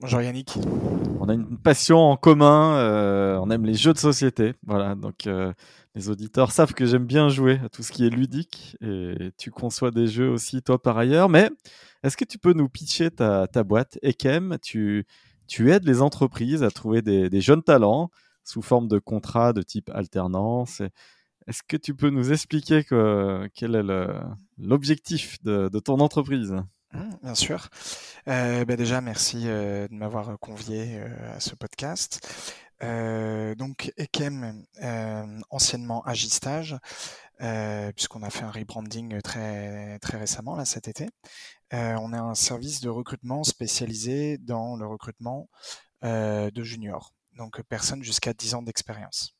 Bonjour Yannick. On a une passion en commun, euh, on aime les jeux de société. Voilà, donc euh, les auditeurs savent que j'aime bien jouer à tout ce qui est ludique et tu conçois des jeux aussi toi par ailleurs. Mais est-ce que tu peux nous pitcher ta, boîte Ekem? Tu, tu aides les entreprises à trouver des, jeunes talents sous forme de contrats de type alternance. Est-ce que tu peux nous expliquer quel est l'objectif de, ton entreprise? Mmh, Bien sûr. Euh, bah, déjà, merci euh, de m'avoir convié euh, à ce podcast. donc, Ekem, anciennement Agistage, puisqu'on a fait un rebranding très, très récemment, là, cet été. on est un service de recrutement spécialisé dans le recrutement de juniors, donc personnes jusqu'à 10 ans d'expérience.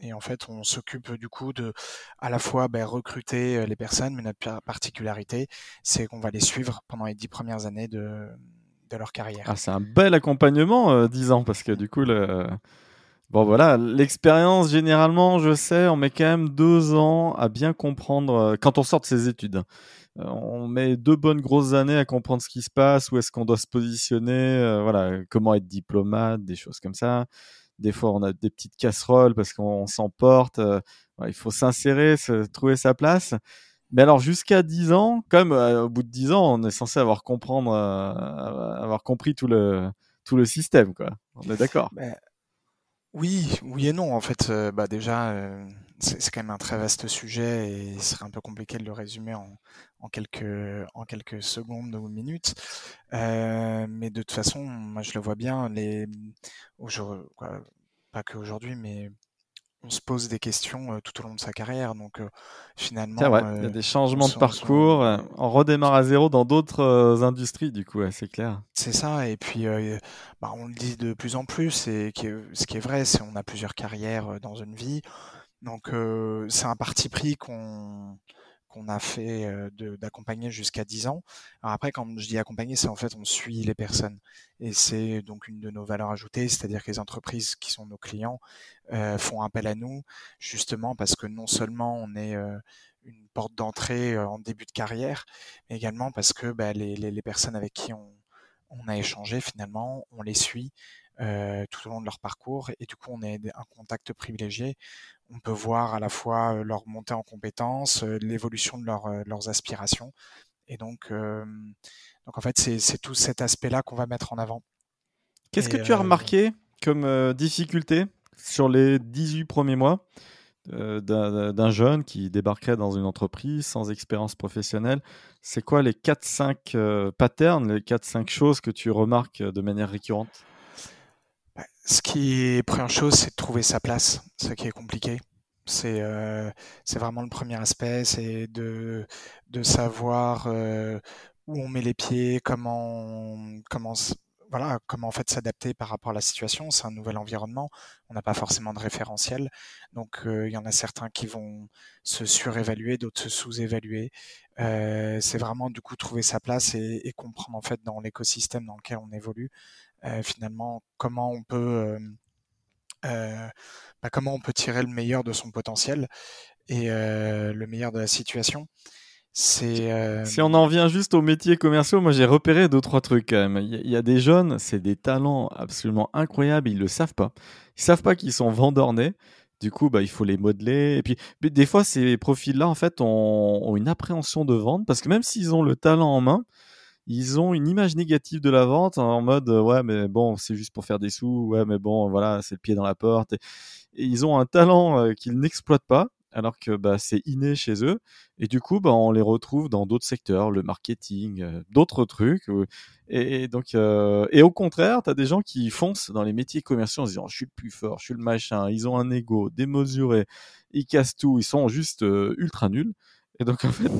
Et en fait, on s'occupe du coup de à la fois ben, recruter les personnes, mais notre particularité, c'est qu'on va les suivre pendant les dix premières années de, de leur carrière. Ah, c'est un bel accompagnement, dix ans, parce que du coup, bon voilà, l'expérience généralement, je sais, on met quand même deux ans à bien comprendre quand on sort de ses études. On met deux bonnes grosses années à comprendre ce qui se passe, où est-ce qu'on doit se positionner, voilà, comment être diplomate, des choses comme ça. Des fois, on a des petites casseroles parce qu'on s'emporte. Euh, il faut s'insérer, trouver sa place. Mais alors, jusqu'à 10 ans, comme euh, au bout de 10 ans, on est censé avoir, comprendre, euh, avoir compris tout le, tout le système. Quoi. On est d'accord ben, Oui, oui et non. En fait, bah, déjà, c'est quand même un très vaste sujet et il serait un peu compliqué de le résumer en, en quelques, en quelques secondes ou minutes. Euh, mais de toute façon, moi je le vois bien, les, quoi, pas qu'aujourd'hui, mais on se pose des questions euh, tout au long de sa carrière. Donc euh, finalement, il y a des changements de parcours. On, redémarre à zéro dans d'autres industries, du coup, c'est clair. C'est ça. Et puis, bah, on le dit de plus en plus. Et ce qui est vrai, c'est qu'on a plusieurs carrières dans une vie. Donc c'est un parti pris qu'on qu'on a fait d'accompagner jusqu'à 10 ans. Alors après, quand je dis accompagner, c'est en fait on suit les personnes. Et c'est donc une de nos valeurs ajoutées, c'est-à-dire que les entreprises qui sont nos clients font appel à nous, justement parce que non seulement on est une porte d'entrée en début de carrière, mais également parce que bah, les, les, les, personnes avec qui on, on a échangé, finalement, on les suit. Euh, tout au long de leur parcours et du coup on est un contact privilégié. On peut voir à la fois leur montée en compétences, l'évolution de leur, leurs aspirations. Et donc, donc en fait c'est tout cet aspect-là qu'on va mettre en avant. Qu'est-ce que tu as remarqué comme difficulté sur les 18 premiers mois d'un jeune qui débarquerait dans une entreprise sans expérience professionnelle, c'est quoi les 4-5 patterns, les 4-5 choses que tu remarques de manière récurrente? Ce qui est première chose, c'est de trouver sa place, ce qui est compliqué. C'est euh, vraiment le premier aspect, c'est de, de savoir euh, où on met les pieds, comment comment voilà comment en fait s'adapter par rapport à la situation. C'est un nouvel environnement, on n'a pas forcément de référentiel, donc euh, il y en a certains qui vont se surévaluer, d'autres se sous-évaluer. c'est vraiment du coup trouver sa place et, et comprendre en fait dans l'écosystème dans lequel on évolue finalement comment on peut euh, euh, bah, comment on peut tirer le meilleur de son potentiel et le meilleur de la situation. C'est Si on en vient juste aux métiers commerciaux, moi j'ai repéré deux trois trucs quand même. Il y, a des jeunes, c'est des talents absolument incroyables, ils le savent pas. Ils savent pas qu'ils sont vendeurs nés. Du coup, bah, il faut les modeler. Et puis, des fois, ces profils-là, en fait, ont, ont, une appréhension de vente parce que même s'ils ont le talent en main, ils ont une image négative de la vente en mode ouais mais bon c'est juste pour faire des sous ouais mais bon voilà c'est le pied dans la porte et, ils ont un talent euh, qu'ils n'exploitent pas alors que bah, c'est inné chez eux et du coup bah, on les retrouve dans d'autres secteurs le marketing euh, d'autres trucs et, donc euh, et au contraire tu as des gens qui foncent dans les métiers commerciaux en disant je suis le plus fort je suis le machin ils ont un ego démesuré ils cassent tout ils sont juste ultra nuls Et donc, en fait,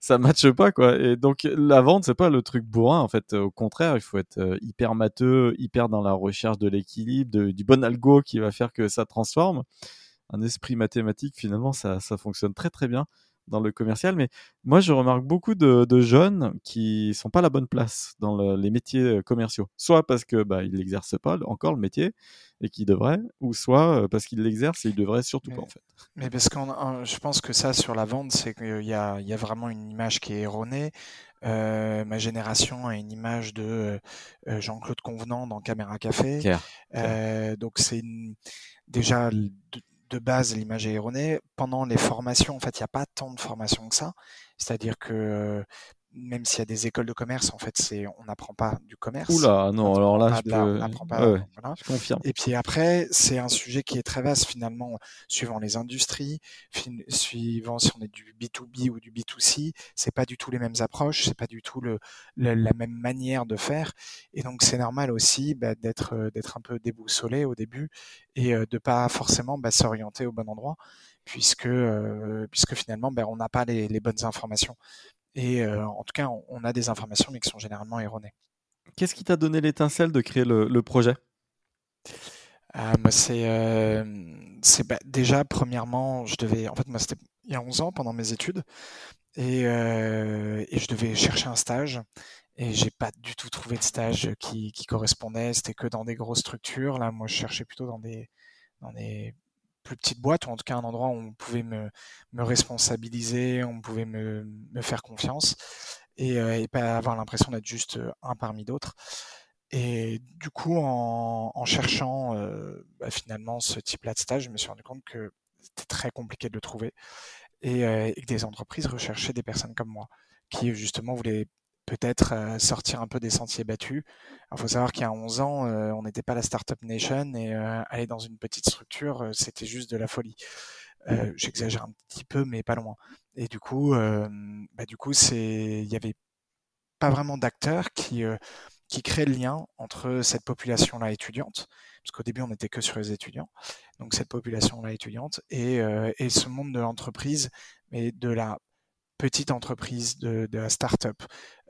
ça matche pas, quoi. Et donc, la vente, c'est pas le truc bourrin, en fait. Au contraire, il faut être euh, hyper matheux, hyper dans la recherche de l'équilibre, du bon algo qui va faire que ça transforme. Un esprit mathématique, finalement, ça, ça fonctionne très, très bien dans le commercial. Mais moi, je remarque beaucoup de, jeunes qui sont pas à la bonne place dans les métiers euh, commerciaux. Soit parce que bah, ils n'exercent pas encore le métier et qu'ils devraient, ou soit euh, parce qu'ils l'exercent et ils devraient surtout pas en fait. Mais parce que je pense que ça sur la vente, c'est qu'il y a, y a vraiment une image qui est erronée. Euh, ma génération a une image de Jean-Claude Convenant dans Caméra Café. donc c'est déjà de base, l'image est erronée. Pendant les formations, en fait, il n'y a pas tant de formations que ça. C'est-à-dire que même s'il y a des écoles de commerce, en fait, c'est on n'apprend pas du commerce. Oula, non, alors là, je, je confirme. Et puis après, c'est un sujet qui est très vaste finalement, suivant les industries, suivant si on est du B2B ou du B2C, c'est pas du tout les mêmes approches, c'est pas du tout le, la même manière de faire. Et donc, c'est normal aussi bah, d'être euh, d'être un peu déboussolé au début et euh, de pas forcément bah, s'orienter au bon endroit puisque euh, puisque finalement ben, on n'a pas les, les, bonnes informations. Et euh, en tout cas, on, a des informations, mais qui sont généralement erronées. Qu'est-ce qui t'a donné l'étincelle de créer le, projet? Ah, c'est euh, bah, déjà premièrement, je devais en fait moi c'était il y a 11 ans pendant mes études et, euh, et je devais chercher un stage et j'ai pas du tout trouvé de stage qui, qui correspondait. C'était que dans des grosses structures. Là, moi, je cherchais plutôt dans des dans des plus petite boîte, ou en tout cas un endroit où on pouvait me, me responsabiliser, on pouvait me, faire confiance et, euh, et pas avoir l'impression d'être juste euh, un parmi d'autres. Et du coup, en, cherchant euh, bah, finalement ce type-là de stage, je me suis rendu compte que c'était très compliqué de le trouver et, que des entreprises recherchaient des personnes comme moi qui justement voulaient peut-être euh, sortir un peu des sentiers battus. Il faut savoir qu'il y a 11 ans, euh, on n'était pas la Startup Nation et euh, aller dans une petite structure, c'était juste de la folie. J'exagère un petit peu, mais pas loin. Et du coup, bah, du coup, c'est, il y avait pas vraiment d'acteurs qui qui créent le lien entre cette population-là étudiante, parce qu'au début on n'était que sur les étudiants, donc cette population-là étudiante et, et ce monde de l'entreprise, mais de la petite entreprise, de, de la start-up,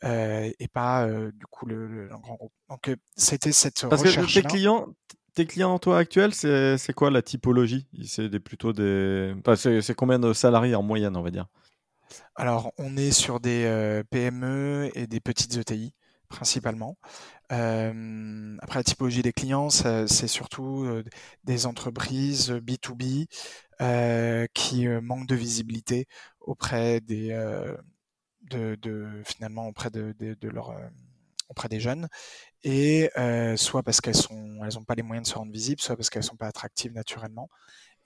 euh, et pas euh, du coup le, le, grand groupe. Donc euh, c'était cette Parce que tes clients, tes clients toi actuels, c'est quoi la typologie? C'est des, plutôt des, enfin, c'est combien de salariés en moyenne, on va dire? Alors on est sur des PME et des petites ETI principalement. Euh, après, la typologie des clients, c'est surtout des entreprises B2B euh, qui manquent de visibilité auprès des de, de, finalement auprès de, de, de leur auprès des jeunes. Et euh, soit parce qu'elles sont elles ont pas les moyens de se rendre visibles soit parce qu'elles sont pas attractives naturellement.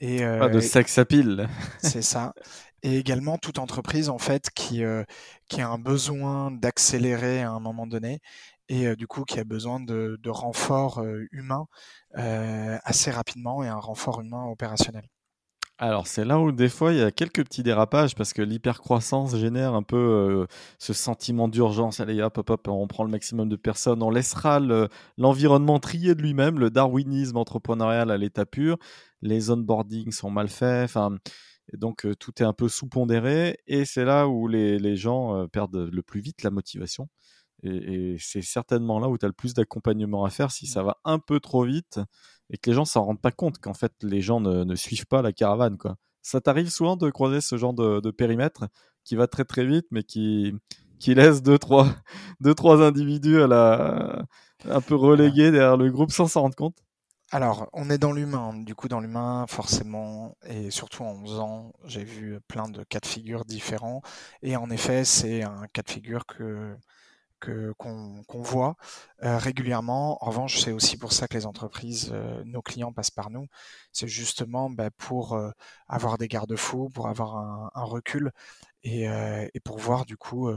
Et euh, pas de sex appeal. C'est ça. Et également toute entreprise en fait qui euh, qui a un besoin d'accélérer à un moment donné et du coup qui a besoin de, de renforts humains assez rapidement et un renfort humain opérationnel alors, c'est là où des fois il y a quelques petits dérapages parce que l'hypercroissance génère un peu euh, ce sentiment d'urgence. Allez, hop, hop, hop, on prend le maximum de personnes, on laissera l'environnement trier de lui-même, le darwinisme entrepreneurial à l'état pur. Les onboardings sont mal faits, enfin, donc euh, tout est un peu sous-pondéré et c'est là où les, les gens euh, perdent le plus vite la motivation. Et, et c'est certainement là où tu as le plus d'accompagnement à faire si ça va un peu trop vite et que les gens s'en rendent pas compte qu'en fait les gens ne, ne, suivent pas la caravane quoi. Ça t'arrive souvent de croiser ce genre de, de, périmètre qui va très très vite mais qui qui laisse deux trois deux trois individus à la un peu relégués derrière le groupe sans s'en rendre compte? Alors, on est dans l'humain. Du coup, dans l'humain, forcément, et surtout en 11 ans, j'ai vu plein de cas de figure différents. Et en effet, c'est un cas de figure que qu'on voit euh, régulièrement. En revanche, c'est aussi pour ça que les entreprises, euh, nos clients passent par nous. C'est justement bah, pour euh, avoir des garde-fous, pour avoir un, recul et, pour voir du coup,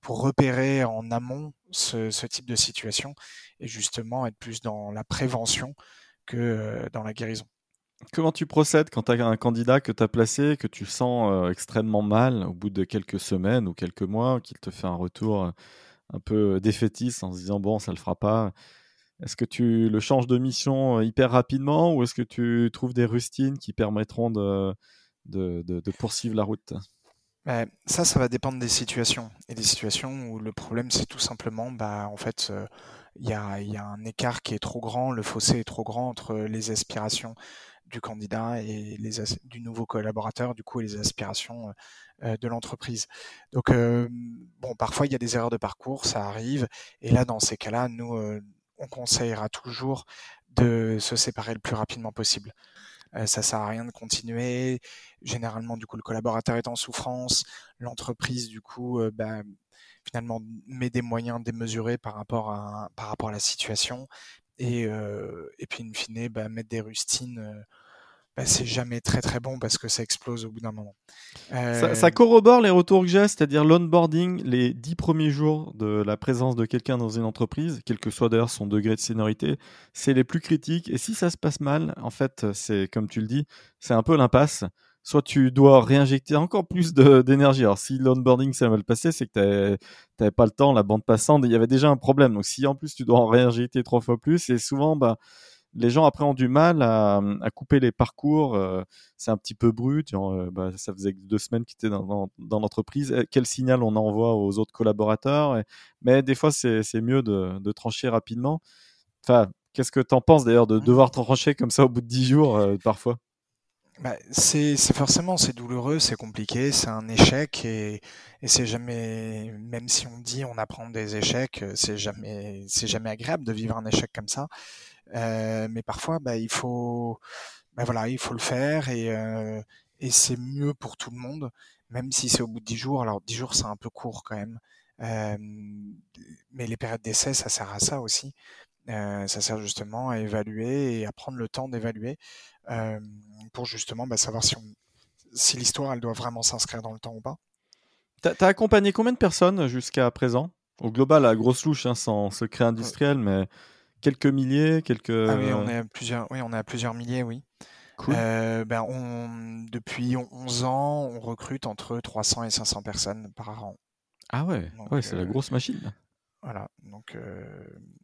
pour repérer en amont ce, type de situation et justement être plus dans la prévention que dans la guérison. Comment tu procèdes quand tu as un candidat que tu as placé, que tu sens extrêmement mal au bout de quelques semaines ou quelques mois, qu'il te fait un retour un peu défaitiste en se disant bon, ça le fera pas. Est-ce que tu le changes de mission euh, hyper rapidement ou est-ce que tu trouves des rustines qui permettront de, de, de, poursuivre la route? Ça, ça va dépendre des situations. Et des situations où le problème, c'est tout simplement, bah, en fait, il y, a, y, a, un écart qui est trop grand, le fossé est trop grand entre les aspirations du candidat et les du nouveau collaborateur, du coup, et les aspirations de l'entreprise. Donc, bon, parfois, il y a des erreurs de parcours, ça arrive. Et là, dans ces cas-là, nous, on conseillera toujours de se séparer le plus rapidement possible. Euh, ça sert à rien de continuer. Généralement, du coup, le collaborateur est en souffrance. L'entreprise, du coup, euh, bah, finalement, met des moyens démesurés par rapport à, par rapport à la situation. Et, euh, et puis, in fine, bah, mettre des rustines bah, c'est jamais très très bon parce que ça explose au bout d'un moment. Euh, ça, corrobore les retours que j'ai, c'est-à-dire l'onboarding, les dix premiers jours de la présence de quelqu'un dans une entreprise, quel que soit d'ailleurs son degré de seniorité, c'est les plus critiques. Et si ça se passe mal, en fait, c'est comme tu le dis, c'est un peu l'impasse. Soit tu dois réinjecter encore plus d'énergie. Alors si l'onboarding s'est mal passé, c'est que tu n'avais pas le temps, la bande passante, il y avait déjà un problème. Donc si en plus tu dois en réinjecter trois fois plus, et souvent, bah, les gens après ont du mal à, couper les parcours. Euh, c'est un petit peu brut. Euh, bah, ça faisait deux semaines qu'il était dans, l'entreprise. Quel signal on envoie aux autres collaborateurs? Mais des fois, c'est mieux de, trancher rapidement. Enfin, qu'est-ce que tu en penses d'ailleurs de devoir trancher comme ça au bout de dix jours euh, parfois? Bah, c'est forcément c'est douloureux, c'est compliqué, c'est un échec et, et c'est jamais même si on dit on apprend des échecs, c'est jamais c'est jamais agréable de vivre un échec comme ça. Euh, mais parfois, bah, il faut, bah, voilà, il faut le faire et, euh, et c'est mieux pour tout le monde, même si c'est au bout de 10 jours. Alors 10 jours, c'est un peu court quand même. Euh, mais les périodes d'essai, ça sert à ça aussi. Euh, ça sert justement à évaluer et à prendre le temps d'évaluer euh, pour justement bah, savoir si, on, si l'histoire elle doit vraiment s'inscrire dans le temps ou pas. T'as as accompagné combien de personnes jusqu'à présent? Au global, à grosse louche, hein, sans secret industriel, mais quelques milliers, quelques. Ah oui, on est à plusieurs, oui, on est à plusieurs milliers, oui. Cool. Euh, ben on, depuis 11 ans, on recrute entre 300 et 500 personnes par an. Ah ouais, ouais c'est la euh, grosse machine. Voilà. Donc, euh,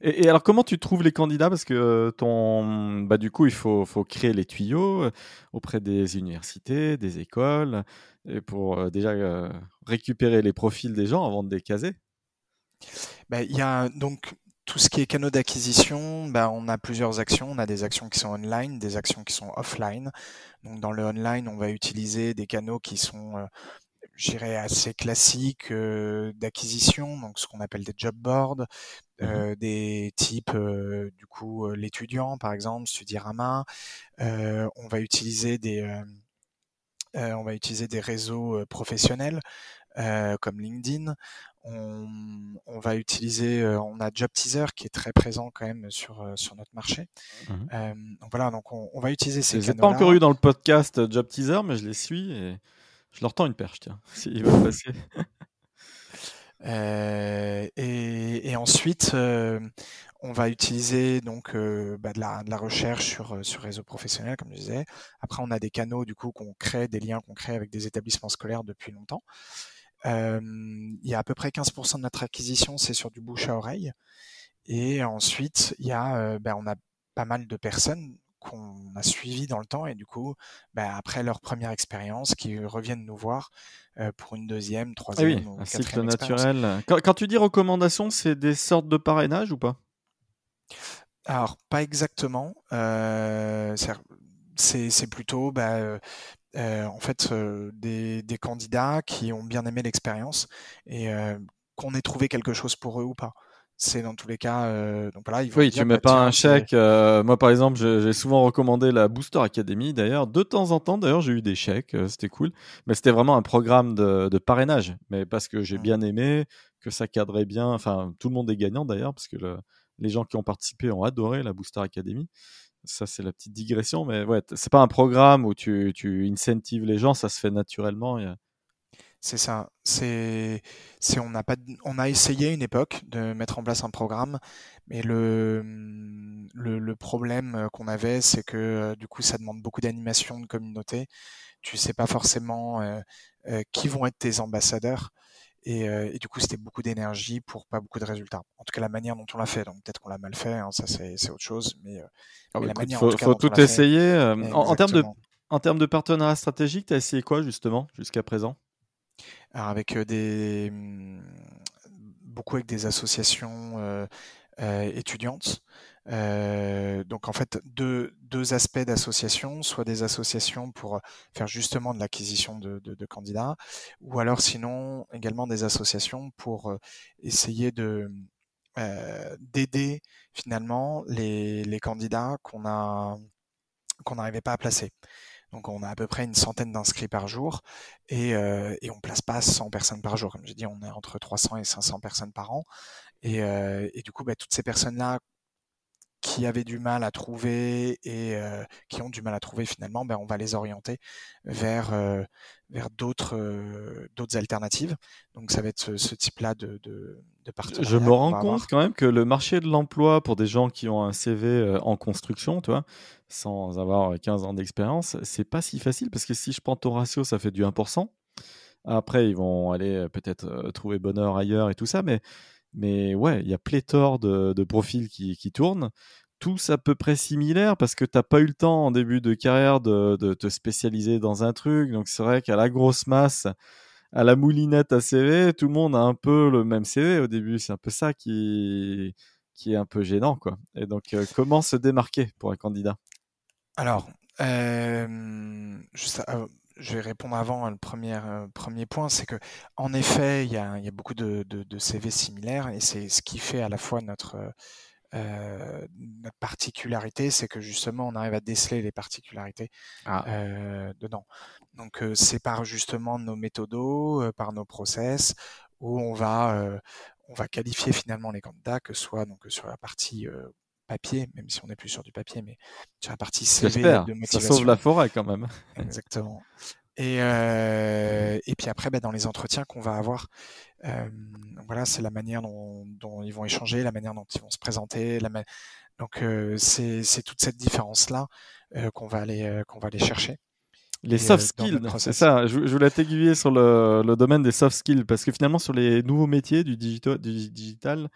et, alors, comment tu trouves les candidats? Parce que ton, bah, du coup, il faut, faut créer les tuyaux auprès des universités, des écoles, et pour déjà récupérer les profils des gens avant de les caser. Ben, il y a donc tout ce qui est canaux d'acquisition, bah, on a plusieurs actions. On a des actions qui sont online, des actions qui sont offline. Donc dans le online, on va utiliser des canaux qui sont, euh, j'irais, assez classiques euh, d'acquisition, donc ce qu'on appelle des job boards, mmh des types, euh, du coup, l'étudiant, par exemple, Studirama. on va utiliser des, on va utiliser des réseaux professionnels comme LinkedIn on, va utiliser, on a Job Teaser qui est très présent quand même sur, sur notre marché. Mmh euh, donc voilà, donc on, va utiliser ces Je pas encore eu dans le podcast Job Teaser, mais je les suis et je leur tends une perche, tiens, s'ils veulent passer. et, ensuite, on va utiliser donc bah, de, la, de, la, recherche sur, sur réseau professionnel, comme je disais. Après, on a des canaux du coup qu'on crée, des liens qu'on crée avec des établissements scolaires depuis longtemps il y a à peu près 15% de notre acquisition, c'est sur du bouche à oreille. Et ensuite, il y a, ben, on a pas mal de personnes qu'on a suivies dans le temps et du coup, ben, après leur première expérience, qui reviennent nous voir pour une deuxième, ah troisième oui, un cycle naturel. Quand, tu dis recommandation, c'est des sortes de parrainage ou pas? Alors, pas exactement. Euh, c'est plutôt bah, euh, en fait euh, des, des, candidats qui ont bien aimé l'expérience et euh, qu'on ait trouvé quelque chose pour eux ou pas. C'est dans tous les cas. donc voilà, oui, tu mets pas un chèque. moi, par exemple, j'ai souvent recommandé la Booster Academy. D'ailleurs, de temps en temps, d'ailleurs, j'ai eu des chèques. c'était cool. Mais c'était vraiment un programme de, de, parrainage. Mais parce que j'ai bien aimé, que ça cadrait bien. Enfin, tout le monde est gagnant d'ailleurs, parce que le, les gens qui ont participé ont adoré la Booster Academy. Ça, c'est la petite digression, mais ouais, c'est pas un programme où tu, tu incentives les gens, ça se fait naturellement. C'est ça. C'est, c'est, on n'a pas, on a essayé une époque de mettre en place un programme, mais le, le, le problème qu'on avait, c'est que euh, du coup, ça demande beaucoup d'animation de communauté. Tu sais pas forcément euh, euh, qui vont être tes ambassadeurs. Euh, et, du coup, c'était beaucoup d'énergie pour pas beaucoup de résultats. En tout cas, la manière dont on l'a fait. Donc peut-être qu'on l'a mal fait, hein, ça c'est autre chose. Mais, euh, ah bah la manière, faut, faut tout essayer. Euh, en, termes de, en termes de partenariat stratégique, tu as essayé quoi justement jusqu'à présent? Avec des mmh, beaucoup avec des associations étudiantes. donc en fait deux, deux aspects d'association, soit des associations pour faire justement de l'acquisition de, candidats, ou alors sinon également des associations pour essayer de d'aider finalement les, les candidats qu'on a qu'on n'arrivait pas à placer. Donc on a à peu près une centaine d'inscrits par jour et, euh, et on place pas 100 personnes par jour. Comme j'ai dit, on est entre 300 et 500 personnes par an. Et, euh, du coup, bah, toutes ces personnes-là qui avaient du mal à trouver et euh, qui ont du mal à trouver finalement, ben, on va les orienter vers, euh, vers d'autres, euh, d'autres alternatives. Donc ça va être ce, ce type-là de, de, de partenariat. Je me rends compte quand même que le marché de l'emploi pour des gens qui ont un CV en construction, tu vois, sans avoir 15 ans d'expérience, c'est pas si facile parce que si je prends ton ratio, ça fait du 1%. Après, ils vont aller peut-être trouver bonheur ailleurs et tout ça, mais mais ouais, il y a pléthore de, profils qui, tournent, tous à peu près similaires parce que tu n'as pas eu le temps en début de carrière de, te spécialiser dans un truc. Donc c'est vrai qu'à la grosse masse, à la moulinette à CV, tout le monde a un peu le même CV au début. C'est un peu ça qui, qui est un peu gênant. Quoi. Et donc, euh, comment se démarquer pour un candidat? Alors, euh, euh, je vais répondre avant le premier, euh, premier point, c'est que en effet, il y a, y a beaucoup de, de, de, CV similaires et c'est ce qui fait à la fois notre, euh, notre particularité, c'est que justement on arrive à déceler les particularités ah. euh, dedans. Donc euh, c'est par justement nos méthodos, euh, par nos process, où on va, on va qualifier finalement les candidats, que ce soit donc sur la partie papier, même si on n'est plus sur du papier, mais sur la partie CV de motivation. Ça sauve la forêt quand même. Exactement. Et, euh, et puis après, bah, dans les entretiens qu'on va avoir, euh, voilà, c'est la manière dont, dont, ils vont échanger, la manière dont ils vont se présenter. La Donc euh, c'est toute cette différence-là euh, qu'on va aller qu'on va aller chercher. Les soft skills, c'est ça. Je, je voulais t'aiguiller sur le, le, domaine des soft skills parce que finalement sur les nouveaux métiers du, digital, du digital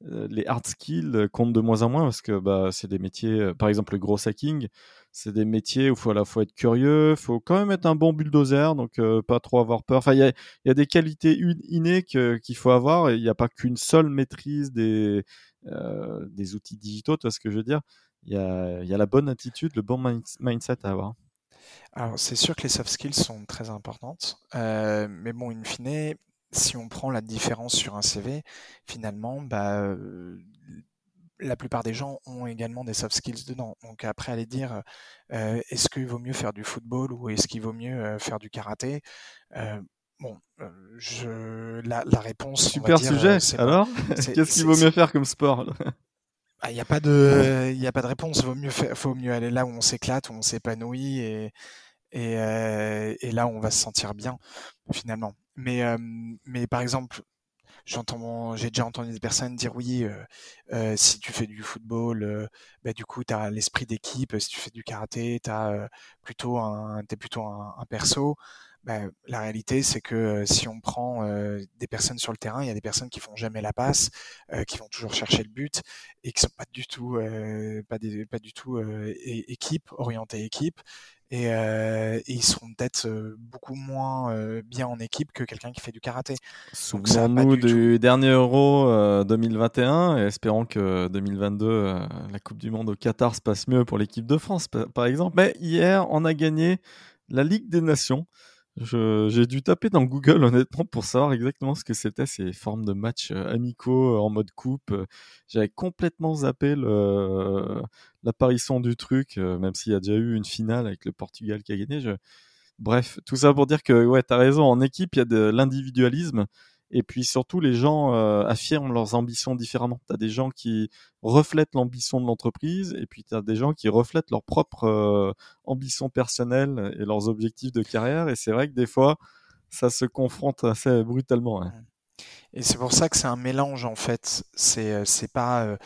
les hard skills euh, comptent de moins en moins parce que bah, c'est des métiers, euh, par exemple le gros hacking, c'est des métiers où faut à la fois être curieux, faut quand même être un bon bulldozer, donc pas trop avoir peur. Enfin, il y a, des qualités innées qu'il faut avoir et il n'y a pas qu'une seule maîtrise des, euh, des outils digitaux, tu vois ce que je veux dire? Il y a, y a la bonne attitude, le bon mindset à avoir. Alors, c'est sûr que les soft skills sont très importantes, euh, mais bon, in fine, si on prend la différence sur un CV, finalement, bah, euh, la plupart des gens ont également des soft skills dedans. Donc après, aller dire, euh, est-ce qu'il vaut mieux faire du football ou est-ce qu'il vaut mieux euh, faire du karaté? Euh, Bon, euh, je, la, la réponse. Super sujet. Alors, qu'est-ce qu'il vaut mieux faire comme sport? Il n'y a pas de, il a pas de réponse. Vaut mieux faire, faut mieux aller là où on s'éclate, où on s'épanouit et et, et là où on va se sentir bien finalement. Mais, euh, mais par exemple, j'ai déjà entendu des personnes dire oui, euh, euh, si tu fais du football, bah, du coup, tu as l'esprit d'équipe. Si tu fais du karaté, tu plutôt un, es plutôt un, perso. Bah, la réalité, c'est que si on prend des personnes sur le terrain, il y a des personnes qui font jamais la passe, qui vont toujours chercher le but et qui sont pas du tout, pas, des, pas du tout équipe, orientée équipe et, euh, et ils seront peut-être euh, beaucoup moins euh, bien en équipe que quelqu'un qui fait du karaté. Souvenons-nous du, du dernier Euro 2021 et espérons que 2022, la Coupe du Monde au Qatar se passe mieux pour l'équipe de France, par exemple. Mais hier, on a gagné la Ligue des Nations. J'ai dû taper dans Google honnêtement pour savoir exactement ce que c'était ces formes de matchs euh, amicaux euh, en mode coupe. J'avais complètement zappé l'apparition du truc, euh, même s'il y a déjà eu une finale avec le Portugal qui a gagné. Bref, tout ça pour dire que ouais, t'as raison. En équipe, il y a de l'individualisme et puis surtout, les gens euh, affirment leurs ambitions différemment. Tu as des gens qui reflètent l'ambition de l'entreprise, et puis tu as des gens qui reflètent leur propre euh, ambition personnelle et leurs objectifs de carrière. Et c'est vrai que des fois, ça se confronte assez brutalement. Hein. Et c'est pour ça que c'est un mélange en fait. C'est euh, c'est pas, il euh,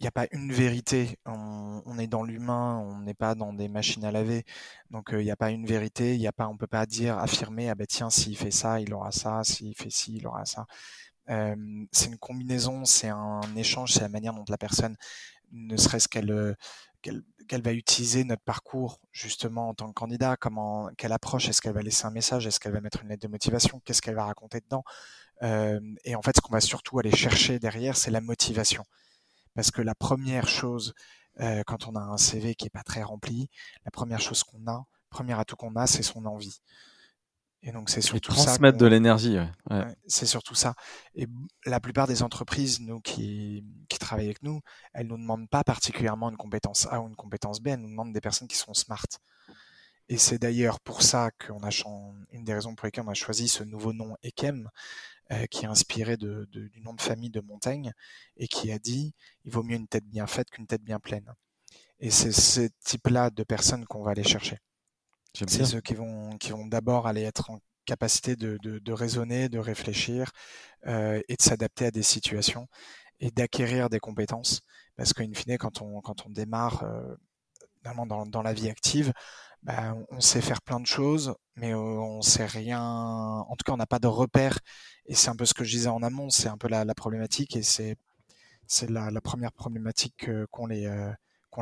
n'y a pas une vérité. On, est dans l'humain, on n'est pas dans des machines à laver. Donc il n'y a pas une vérité. Il y a pas, on peut pas dire affirmer ah ben tiens s'il fait ça, il aura ça. S'il fait ci, il aura ça. Euh, c'est une combinaison, c'est un échange, c'est la manière dont la personne, ne serait-ce qu'elle qu'elle qu'elle va utiliser notre parcours justement en tant que candidat, comment, quelle approche, est-ce qu'elle va laisser un message, est-ce qu'elle va mettre une lettre de motivation, qu'est-ce qu'elle va raconter dedans? Euh, et en fait, ce qu'on va surtout aller chercher derrière, c'est la motivation. Parce que la première chose, euh, quand on a un CV qui est pas très rempli, la première chose qu'on a, premier atout qu'on a, c'est son envie. Et donc c'est surtout ça. Transmettre de l'énergie. Ouais. c'est surtout ça. Et la plupart des entreprises, nous qui, qui travaillent avec nous, elles nous demandent pas particulièrement une compétence A ou une compétence B. Elles nous demandent des personnes qui sont smart. Et c'est d'ailleurs pour ça qu'on a une des raisons pour lesquelles on a choisi ce nouveau nom EKEM, euh, qui est inspiré de, de, du nom de famille de Montaigne et qui a dit il vaut mieux une tête bien faite qu'une tête bien pleine. Et c'est ce type-là de personnes qu'on va aller chercher. C'est ceux qui vont, qui vont d'abord aller être en capacité de, de, de raisonner, de réfléchir euh, et de s'adapter à des situations et d'acquérir des compétences. Parce qu'in fine, quand on, quand on démarre euh, dans, dans la vie active, bah, on sait faire plein de choses, mais on sait rien. En tout cas, on n'a pas de repères. Et c'est un peu ce que je disais en amont, c'est un peu la, la problématique et c'est c'est la, première problématique qu'ont les,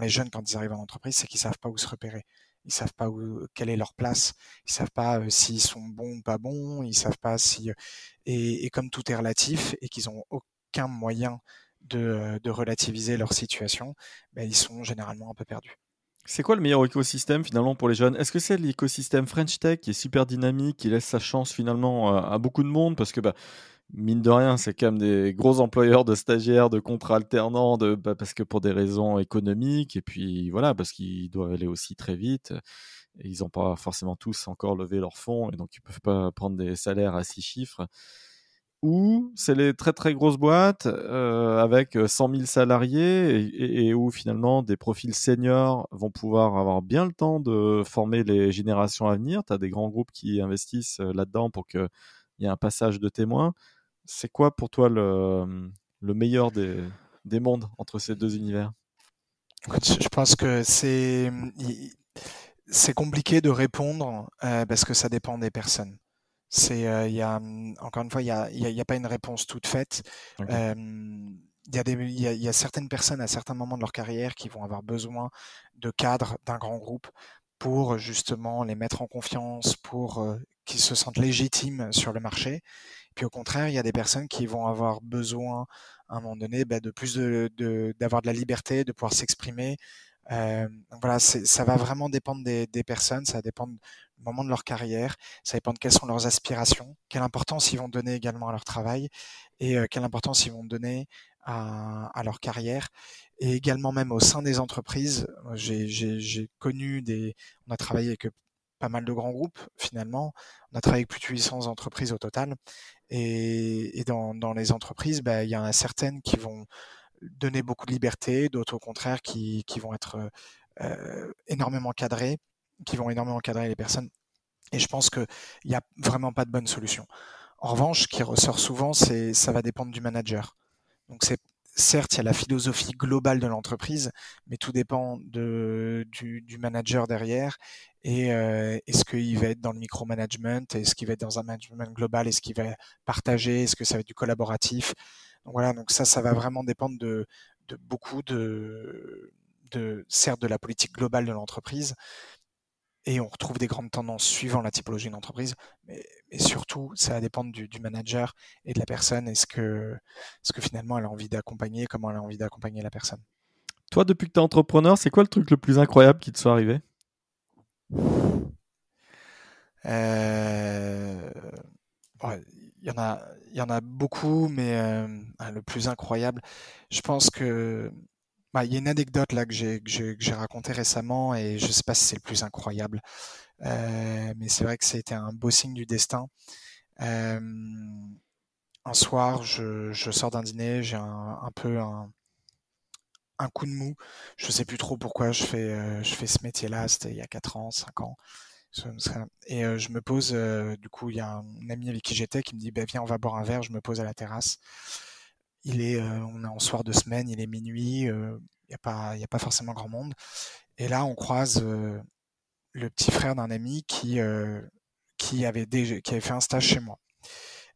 les jeunes quand ils arrivent en entreprise, c'est qu'ils savent pas où se repérer ils savent pas où, quelle est leur place, ils savent pas s'ils sont bons ou pas bons, ils savent pas si et, comme tout est relatif et qu'ils ont aucun moyen de, de relativiser leur situation, ben, ils sont généralement un peu perdus. C'est quoi le meilleur écosystème finalement pour les jeunes? Est-ce que c'est l'écosystème French Tech qui est super dynamique, qui laisse sa chance finalement à, beaucoup de monde? Parce que bah, mine de rien, c'est quand même des gros employeurs de stagiaires, de contrats alternants, de, bah, parce que pour des raisons économiques, et puis voilà, parce qu'ils doivent aller aussi très vite. Et ils n'ont pas forcément tous encore levé leurs fonds, et donc ils peuvent pas prendre des salaires à six chiffres. Ou c'est les très très grosses boîtes euh, avec 100 000 salariés et, où finalement des profils seniors vont pouvoir avoir bien le temps de former les générations à venir. Tu as des grands groupes qui investissent euh, là-dedans pour qu'il y ait un passage de témoins c'est quoi pour toi le, le meilleur des, des, mondes entre ces deux univers? Je pense que c'est compliqué de répondre euh, parce que ça dépend des personnes. C'est euh, il y a encore une fois il y a, y a, pas une réponse toute faite. Euh, il y, a des, il, y a, il y a certaines personnes à certains moments de leur carrière qui vont avoir besoin de cadres d'un grand groupe pour justement les mettre en confiance, pour qu'ils se sentent légitimes sur le marché. Puis au contraire, il y a des personnes qui vont avoir besoin à un moment donné bah, de plus de, d'avoir de, la liberté, de pouvoir s'exprimer. Euh, voilà, ça va vraiment dépendre des, des, personnes, ça va dépendre moment de leur carrière, ça va dépendre de quelles sont leurs aspirations, quelle importance ils vont donner également à leur travail et euh, quelle importance ils vont donner à, leur carrière. Et également même au sein des entreprises, j'ai connu des, on a travaillé avec pas mal de grands groupes finalement. On a travaillé avec plus de 800 entreprises au total. Et, dans, les entreprises, bah, il y en a certaines qui vont donner beaucoup de liberté, d'autres au contraire qui, qui vont être euh, énormément cadrées, qui vont énormément cadrer les personnes. Et je pense qu'il n'y a vraiment pas de bonne solution. En revanche, ce qui ressort souvent, c'est ça va dépendre du manager. Donc certes, il y a la philosophie globale de l'entreprise, mais tout dépend de, du, manager derrière. Et euh, est-ce qu'il va être dans le micromanagement Est-ce qu'il va être dans un management global Est-ce qu'il va partager Est-ce que ça va être du collaboratif donc Voilà, donc ça, ça va vraiment dépendre de, beaucoup de, certes, de la politique globale de l'entreprise, et on retrouve des grandes tendances suivant la typologie d'entreprise, mais, mais, surtout, ça va dépendre du, du, manager et de la personne. Est-ce que, est-ce que finalement elle a envie d'accompagner, comment elle a envie d'accompagner la personne Toi, depuis que tu es entrepreneur, c'est quoi le truc le plus incroyable qui te soit arrivé? Euh... Il y en a, il y en a beaucoup, mais euh, le plus incroyable, je pense que bah, il y a une anecdote là que j'ai racontée récemment et je sais pas si c'est le plus incroyable, euh, mais c'est vrai que c'était un beau signe du destin. Un soir, je, sors d'un dîner, j'ai un, peu un, coup de mou. Je sais plus trop pourquoi je fais euh, je fais ce métier-là. C'était il y a 4 ans, 5 ans. Et euh, je me pose, du coup, il y a un ami avec qui j'étais qui me dit, bah, viens, on va boire un verre. Je me pose à la terrasse il est, euh, on est en soir de semaine, il est minuit, il euh, n'y a pas, il a pas forcément grand monde. Et là, on croise euh, le petit frère d'un ami qui, avait déjà, qui avait fait un stage chez moi.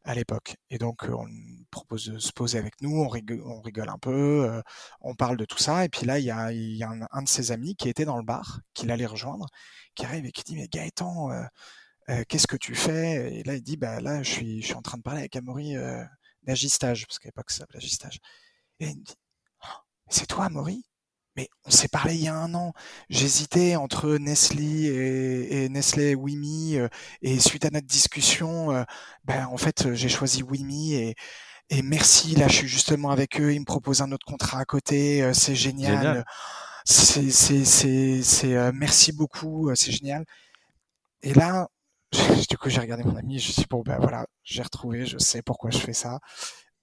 à l'époque. Et donc, on propose de se poser avec nous, on rigole, un peu, on parle de tout ça. Et puis là, il y a, un, de ses amis qui était dans le bar, qui l'allait rejoindre, qui arrive et qui dit, mais Gaëtan, qu'est-ce que tu fais? Et là, il dit, bah là, je suis, je suis en train de parler avec Amaury d'Agistage, parce qu'à l'époque, ça s'appelait Agistage. Et il me dit, oh, c'est toi, Amaury mais on s'est parlé il y a un an. J'hésitais entre Nestlé et, et Nestlé Wimi euh, et suite à notre discussion, euh, ben en fait j'ai choisi Wimi et, et merci. Là, je suis justement avec eux. Ils me proposent un autre contrat à côté. Euh, c'est génial. C'est c'est c'est c'est merci beaucoup. C'est génial. Et là, du coup j'ai regardé mon ami. Je suis bon ben voilà, j'ai retrouvé. Je sais pourquoi je fais ça.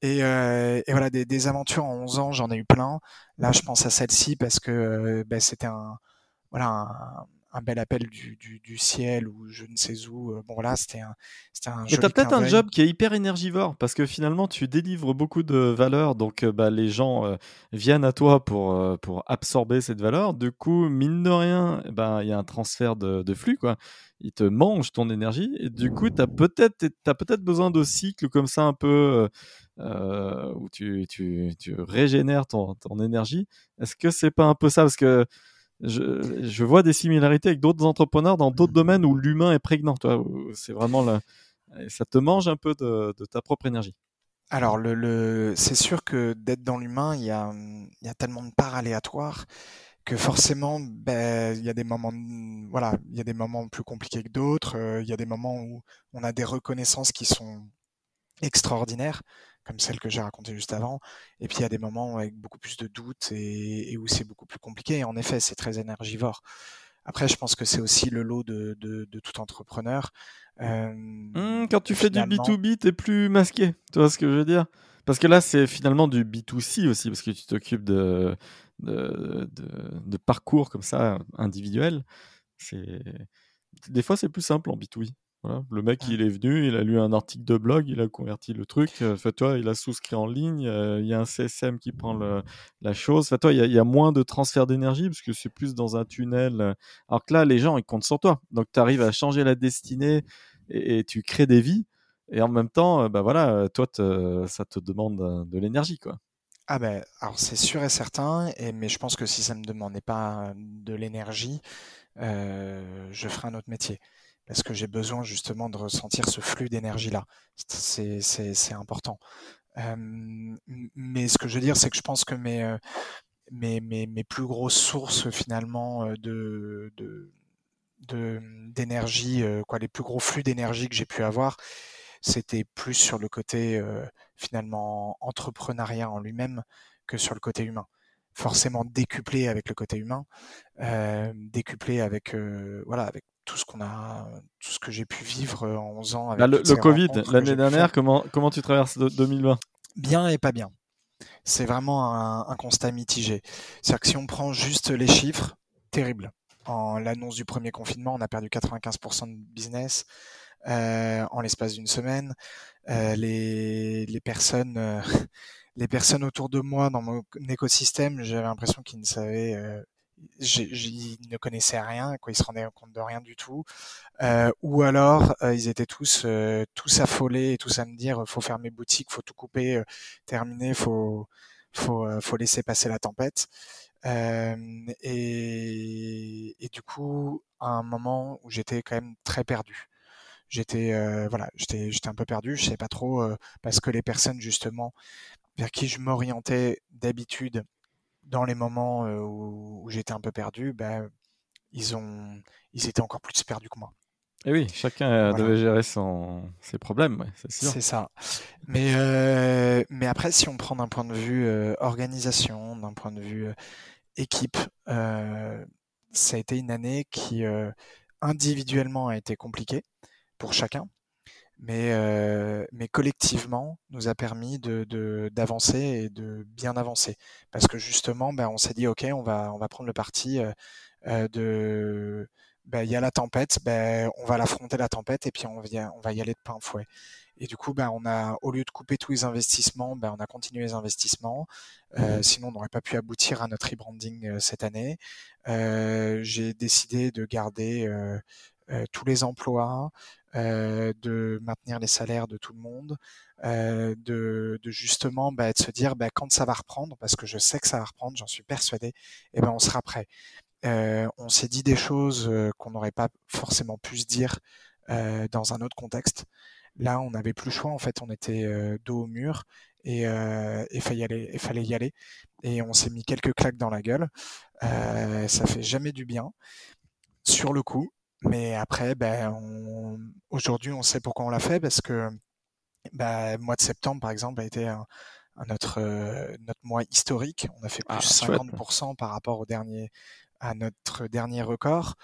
Et, euh, et voilà, des, des, aventures en 11 ans, j'en ai eu plein. Là, je pense à celle-ci parce que euh, ben, c'était un, voilà, un, un, bel appel du, du, du, ciel ou je ne sais où. Euh, bon, voilà, c'était un, c'était un. Et t'as peut-être un job qui est hyper énergivore parce que finalement, tu délivres beaucoup de valeur, donc bah, les gens viennent à toi pour pour absorber cette valeur. Du coup, mine de rien, ben il y a un transfert de, de flux, quoi il te mange ton énergie et du coup tu as peut-être peut-être besoin de cycles comme ça un peu euh, où tu, tu, tu, régénères ton, ton énergie. Est-ce que c'est pas un peu ça? Parce que je, je vois des similarités avec d'autres entrepreneurs dans d'autres domaines où l'humain est prégnant. C'est vraiment ça te mange un peu de, de ta propre énergie. Alors, le, le c'est sûr que d'être dans l'humain, il y a, y a tellement de parts aléatoires que forcément, ben, il y a des moments, voilà, il y a des moments plus compliqués que d'autres. Euh, il y a des moments où on a des reconnaissances qui sont extraordinaires, comme celle que j'ai racontée juste avant. Et puis il y a des moments avec beaucoup plus de doutes et, où c'est beaucoup plus compliqué. Et en effet, c'est très énergivore. Après, je pense que c'est aussi le lot de, de, de tout entrepreneur. Euh, mmh, quand tu fais du B2B, t'es plus masqué. Tu vois ce que je veux dire? Parce que là, c'est finalement du B2C aussi, parce que tu t'occupes de, de, de, parcours comme ça individuel. C'est des fois c'est plus simple en B2B. Voilà. Le mec, il est venu, il a lu un article de blog, il a converti le truc. Euh, fait toi, il a souscrit en ligne. Euh, il y a un CSM qui prend le, la chose. Fait toi, il y, a, il y, a, moins de transfert d'énergie parce que c'est plus dans un tunnel. Alors que là, les gens, ils comptent sur toi. Donc, tu arrives à changer la destinée et, et, tu crées des vies. Et en même temps, bah voilà, toi, ça te demande de l'énergie, quoi. Ah ben, alors c'est sûr et certain, mais je pense que si ça me demandait pas de l'énergie, euh, je ferais un autre métier. Parce que j'ai besoin justement de ressentir ce flux d'énergie-là. C'est, important. Euh, mais ce que je veux dire, c'est que je pense que mes, euh, plus grosses sources finalement de, de, de d'énergie, quoi, les plus gros flux d'énergie que j'ai pu avoir, c'était plus sur le côté euh, finalement entrepreneuriat en lui-même que sur le côté humain. Forcément décuplé avec le côté humain, euh, décuplé avec voilà avec tout ce qu'on a, tout ce que j'ai pu vivre en 11 ans. Avec le, Covid l'année dernière, comment comment tu traverses 2020 Bien et pas bien. C'est vraiment un, un, constat mitigé. C'est-à-dire que si on prend juste les chiffres, terrible. En l'annonce du premier confinement, on a perdu 95% de business. Euh, en l'espace d'une semaine. Euh, les, les, personnes, euh, les personnes autour de moi dans mon écosystème, j'avais l'impression qu'ils ne savaient ils ne connaissaient rien, quoi, ils se rendaient compte de rien du tout, euh, ou alors euh, ils étaient tous euh, tous affolés et tous à me dire faut fermer boutique, faut tout couper, terminer, faut faut faut laisser passer la tempête. Et, et, du coup, à un moment où j'étais quand même très perdu j'étais euh, voilà, j'étais j'étais un peu perdu, je savais pas trop euh, parce que les personnes justement vers qui je m'orientais d'habitude dans les moments euh, où, j'étais un peu perdu, ben ils ont ils étaient encore plus perdus que moi. Et oui, chacun devait gérer son, ses problèmes, c'est sûr. C'est ça. Mais, euh, mais après, si on prend d'un point de vue euh, organisation, d'un point de vue euh, équipe, ça a été une année qui individuellement a été compliquée pour chacun, mais, euh, mais collectivement nous a permis de, d'avancer et de bien avancer. Parce que justement, ben, on s'est dit, OK, on va, on va prendre le parti euh, euh, de... Ben, il y a la tempête, ben, on va l'affronter la tempête et puis on, vient, on va y aller de plein fouet. Et du coup, ben, on a, au lieu de couper tous les investissements, ben, on a continué les investissements. Euh, sinon, on n'aurait pas pu aboutir à notre rebranding euh, cette année. Euh, j'ai décidé de garder tous les emplois, de maintenir les salaires de tout le monde, de, de, justement bah, de se dire bah, quand ça va reprendre, parce que je sais que ça va reprendre, j'en suis persuadé, et eh ben on sera prêt. on s'est dit des choses qu'on n'aurait pas forcément pu se dire dans un autre contexte. Là, on n'avait plus le choix. En fait, on était dos au mur et il fallait y aller. fallait y aller. Et on s'est mis quelques claques dans la gueule. ça fait jamais du bien sur le coup. Mais après, ben, aujourd'hui, on sait pourquoi on l'a fait parce que ben, le mois de septembre, par exemple, a été un, notre, notre mois historique. On a fait plus de 50% par rapport au dernier, à notre dernier record,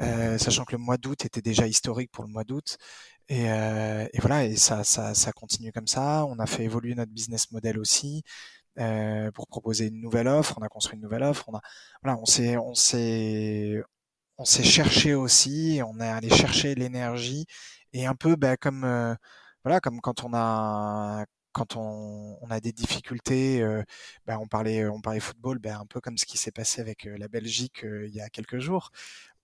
euh, sachant que le mois d'août était déjà historique pour le mois d'août. Et, euh, et, voilà, et ça, ça, ça, continue comme ça. On a fait évoluer notre business model aussi euh, pour proposer une nouvelle offre. On a construit une nouvelle offre. On a, voilà, on s'est, on s'est, on s'est cherché aussi. On est allé chercher l'énergie et un peu, bah, comme euh, voilà, comme quand on a quand on, on, a des difficultés, euh, ben on parlait, on parlait football, ben un peu comme ce qui s'est passé avec euh, la Belgique euh, il y a quelques jours,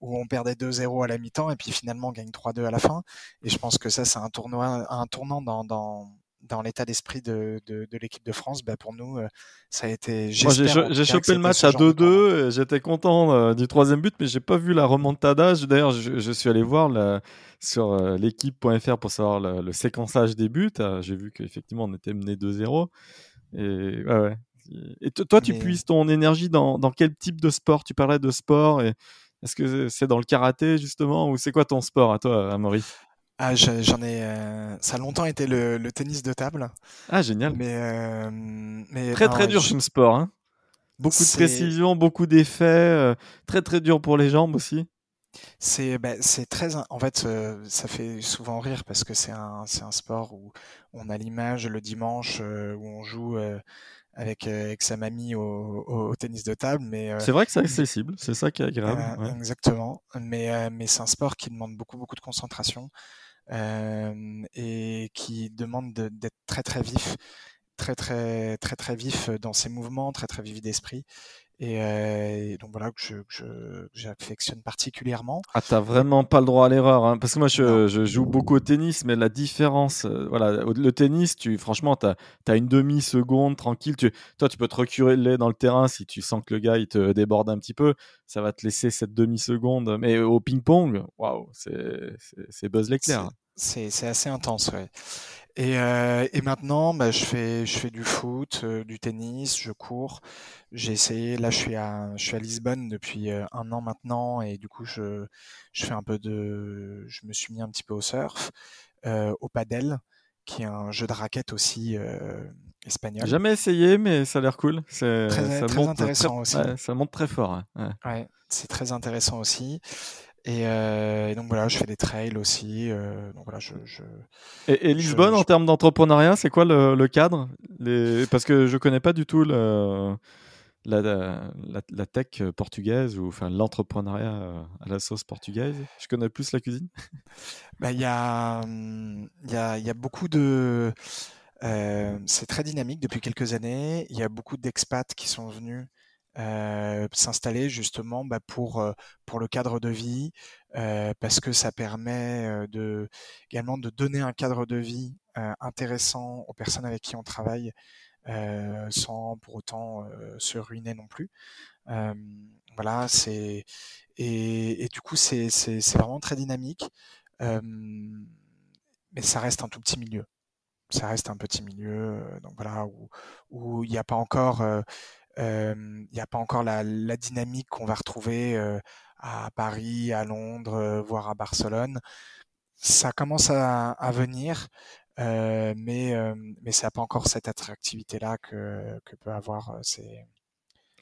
où on perdait 2-0 à la mi-temps et puis finalement on gagne 3-2 à la fin. Et je pense que ça, c'est un tournoi, un tournant dans, dans, dans l'état d'esprit de, de, de l'équipe de France, bah pour nous, euh, ça a été. J'ai chopé le match à 2-2. J'étais content euh, du troisième but, mais j'ai pas vu la remontada. D'ailleurs, je, je, suis allé voir la, sur euh, l'équipe.fr pour savoir le, séquençage des buts. J'ai vu qu'effectivement, on était mené 2-0. Et ouais, ouais. Et toi, tu puisses ton énergie dans, dans, quel type de sport? Tu parlais de sport. Est-ce que c'est dans le karaté justement, ou c'est quoi ton sport à toi, Amaury? Ah, j'en ai. Euh, ça a longtemps été le, le, tennis de table. Ah, génial. Mais, euh, mais très très dur comme sport. Hein. Beaucoup de précision, beaucoup d'effets, euh, très très dur pour les jambes aussi. C'est bah, très. En fait, ça fait souvent rire parce que c'est un, un sport où on a l'image le dimanche où on joue avec, avec sa mamie au, au, tennis de table. mais C'est vrai que c'est accessible, c'est ça qui est agréable. Exactement. Mais, mais c'est un sport qui demande beaucoup beaucoup de concentration euh, et qui demande d'être très très vif, très très très très vif dans ses mouvements, très très vif d'esprit. Et, euh, donc voilà que je, j'affectionne particulièrement. Ah, t'as vraiment pas le droit à l'erreur, hein, parce que moi je, je, joue beaucoup au tennis, mais la différence, euh, voilà, le tennis, tu, franchement, t'as as une demi seconde tranquille. Tu, toi, tu peux te reculer dans le terrain si tu sens que le gars il te déborde un petit peu, ça va te laisser cette demi seconde. Mais au ping pong, waouh, c'est c'est buzz l'éclair. C'est assez intense, ouais. Et, euh, et maintenant, bah, je fais je fais du foot, euh, du tennis, je cours. J'ai essayé. Là, je suis à je suis à Lisbonne depuis euh, un an maintenant, et du coup, je je fais un peu de. Je me suis mis un petit peu au surf, au padel, qui est un jeu de raquette aussi espagnol. Jamais essayé, mais ça a l'air cool. C'est très, très intéressant aussi. ça monte très fort. Ouais, ouais c'est très intéressant aussi. Euh, et, donc voilà, je fais des trails aussi. Euh, donc voilà, je, je et, Lisbonne, en termes d'entrepreneuriat, c'est quoi le, le cadre? Les... Parce que je connais pas du tout le, la, la, la, tech portugaise ou enfin l'entrepreneuriat à la sauce portugaise. Je connais plus la cuisine. Bah, il y, a, y, a, y a beaucoup de. Euh, c'est très dynamique depuis quelques années. Il y a beaucoup d'expats qui sont venus euh, s'installer justement bah, pour euh, pour le cadre de vie euh, parce que ça permet de également de donner un cadre de vie intéressant aux personnes avec qui on travaille sans pour autant se ruiner non plus. Voilà c'est et, et, du coup c'est c'est vraiment très dynamique mais ça reste un tout petit milieu. Ça reste un petit milieu donc voilà où où il n'y a pas encore il n'y a pas encore la, la dynamique qu'on va retrouver à Paris, à Londres, voire à Barcelone. Ça commence à, à venir, euh, mais, mais ça n'a pas encore cette attractivité-là que, que peut avoir ces.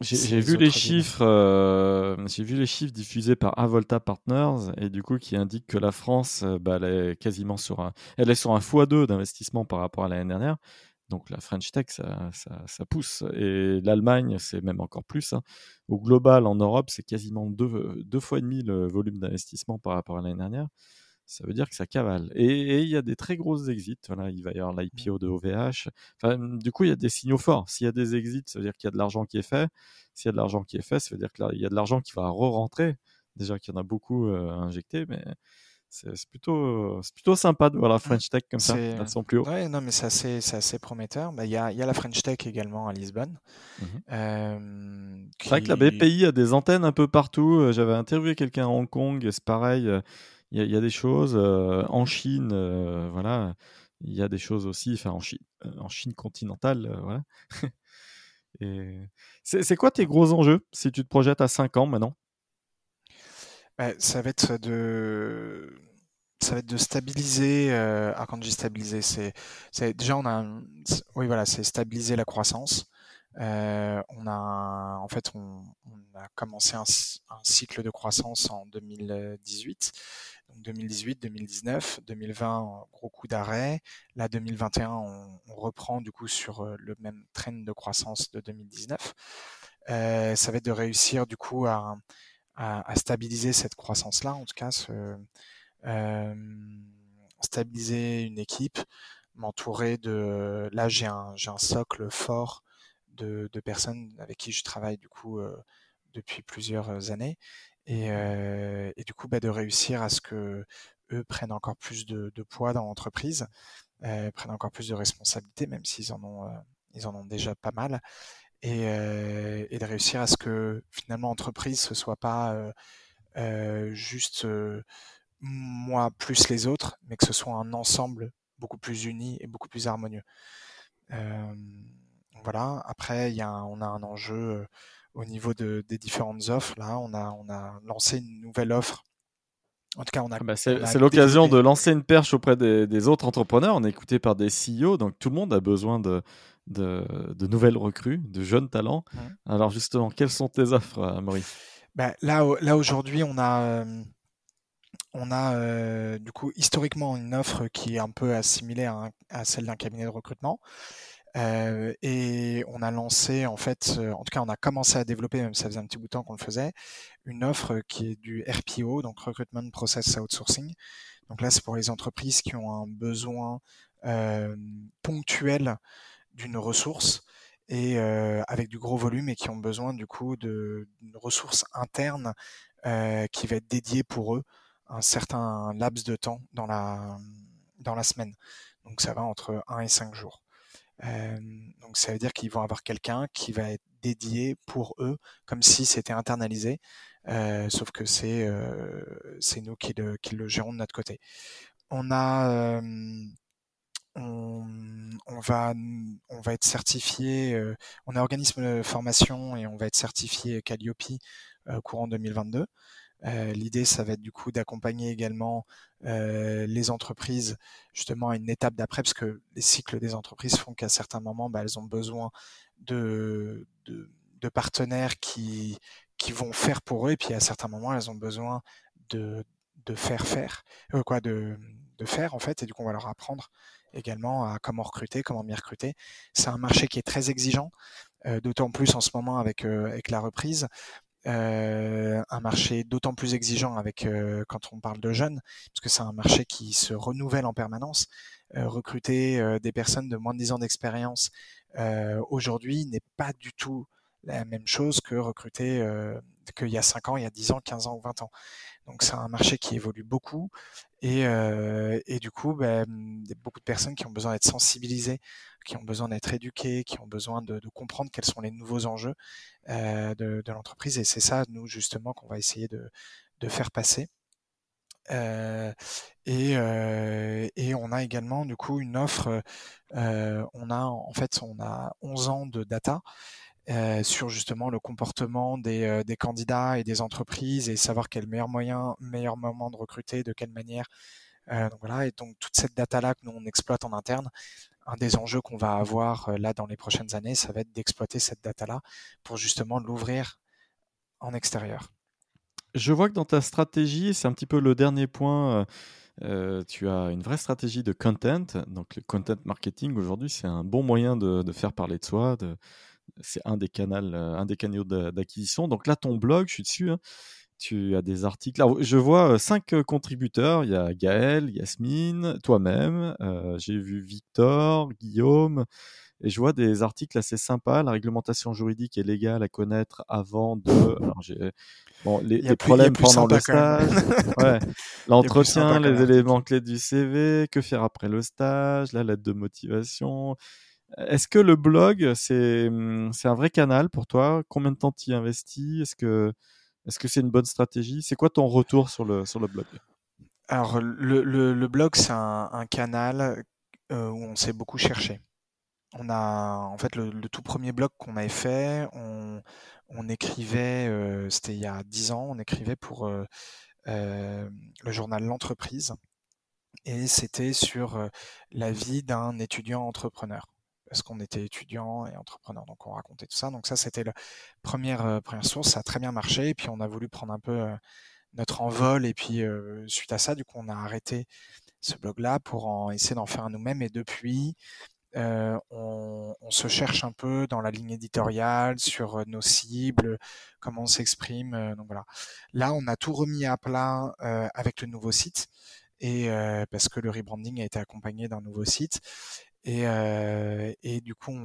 J'ai vu les chiffres, euh, j'ai vu les chiffres diffusés par Avolta Partners et du coup qui indiquent que la France, bah, elle est quasiment sur un, elle est sur un x2 d'investissement par rapport à l'année dernière. Donc la French Tech, ça, ça, ça pousse. Et l'Allemagne, c'est même encore plus. Hein. Au global, en Europe, c'est quasiment deux, deux fois et demi le volume d'investissement par rapport à l'année dernière. Ça veut dire que ça cavale. Et il y a des très grosses exits. Voilà, il va y avoir l'IPO de OVH. Enfin, du coup, il y a des signaux forts. S'il y a des exits, ça veut dire qu'il y a de l'argent qui est fait. S'il y a de l'argent qui est fait, ça veut dire qu'il y a de l'argent qui va re-rentrer. Déjà qu'il y en a beaucoup euh, injecté, mais c'est plutôt, plutôt sympa de voir la mmh. French Tech comme ça, à son plus haut. Ouais, non, mais c'est assez, assez, prometteur. Bah, il y, a, y, a, la French Tech également à Lisbonne. Mmh euh, C'est vrai que la BPI a des antennes un peu partout. Euh, j'avais interviewé quelqu'un à Hong Kong, c'est pareil. Euh, il y, a des choses en Chine, voilà. Il y a des choses aussi, enfin en Chine, en Chine continentale, voilà. c'est quoi tes gros enjeux si tu te projettes à 5 ans maintenant? Ça va être de ça va être de stabiliser. Euh, ah, quand je dis stabiliser, c'est, déjà on a, oui voilà, c'est stabiliser la croissance. Euh, on a, en fait, on, a commencé un, cycle de croissance en 2018. Donc 2018, 2019, 2020, gros coup d'arrêt. Là, 2021, on, on, reprend du coup sur euh, le même trend de croissance de 2019. Euh, ça va être de réussir du coup à, à, stabiliser cette croissance-là, en tout cas, stabiliser une équipe, m'entourer de. Là, j'ai un, j'ai un socle fort de, de, personnes avec qui je travaille du coup depuis plusieurs années, et, et du coup, bah, de réussir à ce que eux prennent encore plus de, de poids dans l'entreprise, euh, prennent encore plus de responsabilités, même s'ils en ont, ils en ont déjà pas mal, et, et, de réussir à ce que finalement l'entreprise ce soit pas juste moi plus les autres, mais que ce soit un ensemble beaucoup plus uni et beaucoup plus harmonieux. voilà. Après, y a on a un enjeu au niveau de, des différentes offres. Là, on a, on a lancé une nouvelle offre en tout cas, on a. Bah, c'est l'occasion de lancer une perche auprès des, des, autres entrepreneurs. On est écouté par des CEO, donc tout le monde a besoin de, de, nouvelles recrues, de jeunes talents. Alors justement, quelles sont tes offres, euh, Maurice bah, Là, là aujourd'hui, on a, euh, on a euh, du coup historiquement une offre qui est un peu assimilée à, celle d'un cabinet de recrutement. et on a lancé, en fait, en tout cas, on a commencé à développer, même ça faisait un petit bout de temps qu'on le faisait, une offre qui est du RPO, donc Recruitment Process Outsourcing. Donc là, c'est pour les entreprises qui ont un besoin ponctuel d'une ressource et euh, avec du gros volume et qui ont besoin du coup d'une ressource interne euh, qui va être dédiée pour eux un certain laps de temps dans la dans la semaine. Donc ça va entre 1 et 5 jours. Euh, donc ça veut dire qu'ils vont avoir quelqu'un qui va être dédié pour eux, comme si c'était internalisé, sauf que c'est nous qui le, qui le gérons de notre côté. On a va, on va être certifié, euh, on est organisme de formation et on va être certifié Calliope euh, courant 2022. Euh, l'idée, ça va être du coup d'accompagner également les entreprises justement à une étape d'après, parce que les cycles des entreprises font qu'à certains moments, bah, elles ont besoin de, de, partenaires qui, qui vont faire pour eux, et puis à certains moments, elles ont besoin de, de faire faire, quoi, de, de faire en fait, et du coup, on va leur apprendre également à comment recruter, comment mieux recruter. C'est un marché qui est très exigeant, euh, d'autant plus en ce moment avec, euh, avec la reprise. Euh, un marché d'autant plus exigeant avec quand on parle de jeunes, parce que c'est un marché qui se renouvelle en permanence. recruter des personnes de moins de 10 ans d'expérience aujourd'hui n'est pas du tout la même chose que recruter qu'il y a 5 ans, il y a 10 ans, 15 ans ou 20 ans. Donc c'est un marché qui évolue beaucoup et, euh, et du coup, y a beaucoup de personnes qui ont besoin d'être sensibilisées, qui ont besoin d'être éduquées, qui ont besoin de, comprendre quels sont les nouveaux enjeux euh, de, l'entreprise. Et c'est ça, nous, justement, qu'on va essayer de, de faire passer. Euh, et, et, on a également du coup une offre. On a en fait on a 11 ans de data euh, sur justement le comportement des, euh, des, candidats et des entreprises et savoir quel meilleur moyen, meilleur moment de recruter, de quelle manière. Euh, donc voilà, et donc toute cette data-là que nous on exploite en interne, un des enjeux qu'on va avoir là dans les prochaines années, ça va être d'exploiter cette data-là pour justement l'ouvrir en extérieur. Je vois que dans ta stratégie, c'est un petit peu le dernier point. Tu as une vraie stratégie de content. Donc, le content marketing aujourd'hui, c'est un bon moyen de, de, faire parler de soi, de, c'est un des canaux, euh, un des canaux d'acquisition. Donc là, ton blog, je suis dessus. Hein. tu as des articles. je vois euh, cinq euh, contributeurs. Il y a Gaël, Yasmine, toi-même. j'ai vu Victor, Guillaume, et je vois des articles assez sympas. La réglementation juridique est légale à connaître avant de. Alors, bon, les, les problèmes pendant le stage, ouais. l'entretien, les éléments clés du CV, que faire après le stage, la lettre de motivation. Est-ce que le blog, c'est c'est un vrai canal pour toi? Combien de temps tu y investis? Est-ce que c'est une bonne stratégie? C'est quoi ton retour sur le blog? Alors le, blog, c'est un, canal euh, où on s'est beaucoup cherché. On a en fait le, tout premier blog qu'on avait fait, on, écrivait, euh, c'était il y a dix ans, on écrivait pour euh le journal L'entreprise. Et c'était sur la vie d'un étudiant entrepreneur parce qu'on était étudiant et entrepreneur, donc on racontait tout ça. Donc ça, c'était la première, euh, première source, ça a très bien marché, et puis on a voulu prendre un peu euh, notre envol, et puis euh, suite à ça, du coup, on a arrêté ce blog-là pour essayer d'en faire un nous-mêmes, et depuis, on, on, se cherche un peu dans la ligne éditoriale, sur nos cibles, comment on s'exprime, donc voilà. Là, on a tout remis à plat avec le nouveau site, et parce que le rebranding a été accompagné d'un nouveau site. Et, euh, et du coup,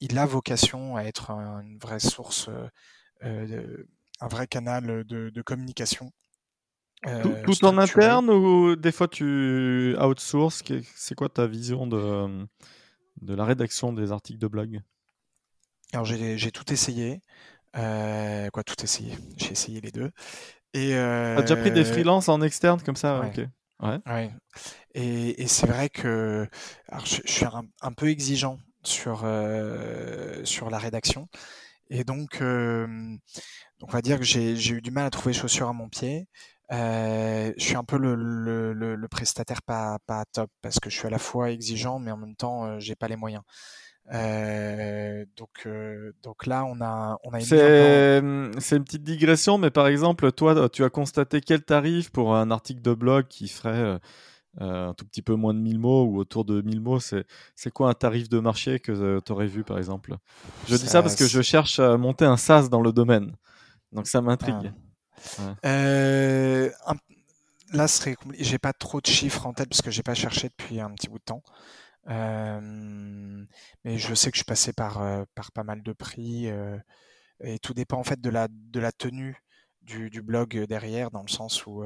il a vocation à être une vraie source, euh, un vrai canal de, communication. Euh, tout, en interne ou des fois tu outsources? C'est quoi ta vision de, de la rédaction des articles de blog? Alors j'ai tout essayé. quoi, tout essayé J'ai essayé les deux. Et euh... T'as déjà pris des freelances en externe comme ça? Ouais. Ouais. Et, et c'est vrai que alors je, suis un, un, peu exigeant sur euh, sur la rédaction et donc, euh, donc on va dire que j'ai eu du mal à trouver chaussures à mon pied. Euh, je suis un peu le, le, le, le, prestataire pas pas top parce que je suis à la fois exigeant mais en même temps euh, j'ai pas les moyens. Euh, donc, euh, donc là, on a, on a C'est une petite digression, mais par exemple, toi, tu as constaté quel tarif pour un article de blog qui ferait euh, un tout petit peu moins de 1000 mots ou autour de 1000 mots C'est quoi un tarif de marché que tu aurais vu, par exemple? Je dis ça parce que je cherche à monter un SaaS dans le domaine. Donc ça m'intrigue. Ah. Ouais. Un... Là, j'ai pas trop de chiffres en tête parce que j'ai pas cherché depuis un petit bout de temps. Mais je sais que je suis passé par, par pas mal de prix et tout dépend en fait de la, de la tenue du, du blog derrière, dans le sens où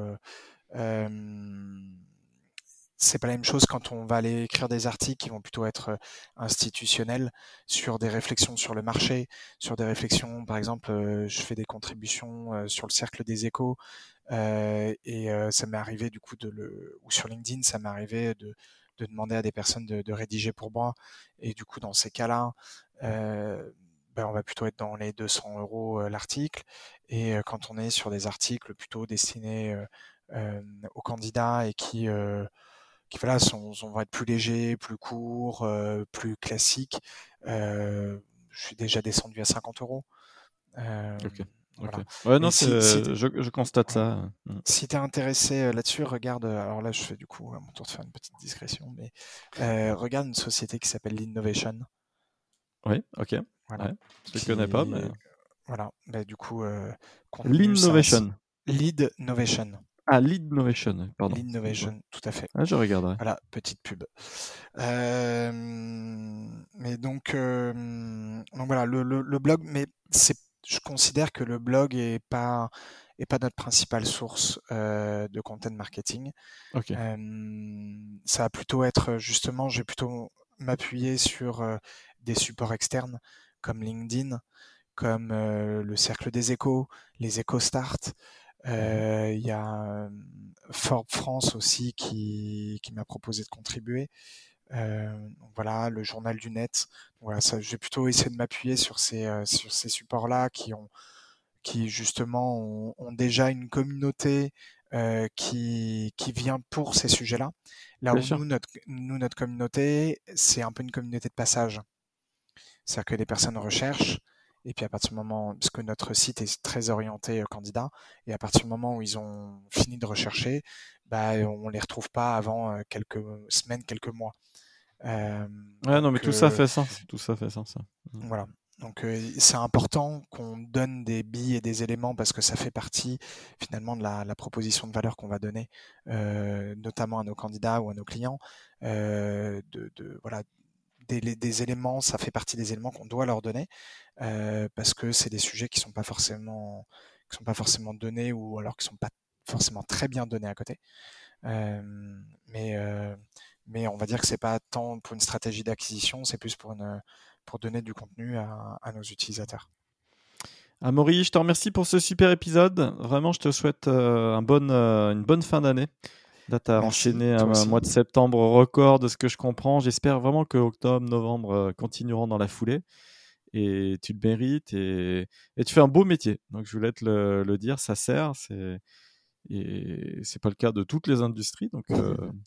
c'est pas la même chose quand on va aller écrire des articles qui vont plutôt être institutionnels sur des réflexions sur le marché, sur des réflexions, par exemple, je fais des contributions sur le cercle des échos euh, et ça m'est arrivé du coup de le ou sur LinkedIn, ça m'est arrivé de de demander à des personnes de, de, rédiger pour moi. Et du coup, dans ces cas-là, euh, ben, on va plutôt être dans les 200 euros euh, l'article. Et euh, quand on est sur des articles plutôt destinés aux candidats et qui, qui voilà, sont, vont être plus légers, plus courts, plus classiques, je suis déjà descendu à 50 euros. Ouais, non, je, je, constate ça. Mm. Si tu es intéressé euh, là-dessus, regarde. Euh, alors là, je fais du coup à mon tour de faire une petite discrétion, mais euh, regarde une société qui s'appelle l'Innovation. Oui, ok. Voilà. je ne connais pas, mais. Voilà, bah, du coup. Euh, L'Innovation. Lead Innovation. Ah, Lead Innovation, pardon. Lead Innovation, tout à fait. Ah, je regarderai. Voilà, petite pub. Euh, mais donc, donc voilà, le, le, le blog, mais c'est je considère que le blog est pas est pas notre principale source euh, de content marketing. Okay. Euh, ça va plutôt être justement, je vais plutôt m'appuyer sur euh, des supports externes comme LinkedIn, comme euh, le cercle des échos, les échos start. Euh, il y a Forbes France aussi qui, qui m'a proposé de contribuer. Euh, voilà, le journal du net. Voilà, ça, j'ai plutôt essayé de m'appuyer sur ces euh, sur ces supports-là qui ont qui justement ont, ont déjà une communauté euh, qui qui vient pour ces sujets-là. Là où nous notre nous notre communauté, c'est un peu une communauté de passage. C'est-à-dire que les personnes recherchent et puis à partir du moment, parce que notre site est très orienté candidat, et à partir du moment où ils ont fini de rechercher, bah, on les retrouve pas avant quelques semaines, quelques mois. Euh, ouais, non, mais tout ça fait sens. Tout ça fait sens. Mmh. Voilà. Donc euh, c'est important qu'on donne des billes et des éléments parce que ça fait partie finalement de la, la proposition de valeur qu'on va donner, euh, notamment à nos candidats ou à nos clients, euh, de, de, voilà, des, éléments, ça fait partie des éléments qu'on doit leur donner parce que c'est des sujets qui sont pas forcément qui sont pas forcément donnés ou alors qui sont pas forcément très bien donnés à côté. mais mais on va dire que c'est pas tant pour une stratégie d'acquisition, c'est plus pour une pour donner du contenu à, à nos utilisateurs. Amaury, je te remercie pour ce super épisode. Vraiment, je te souhaite un bon, une bonne fin d'année. Là, tu as enchaîné un, mois de septembre record de ce que je comprends. J'espère vraiment que octobre, novembre euh, continueront dans la foulée. Et tu le mérites et, et, tu fais un beau métier. Donc, je voulais te le, dire, ça sert. C'est, et c'est pas le cas de toutes les industries. Donc,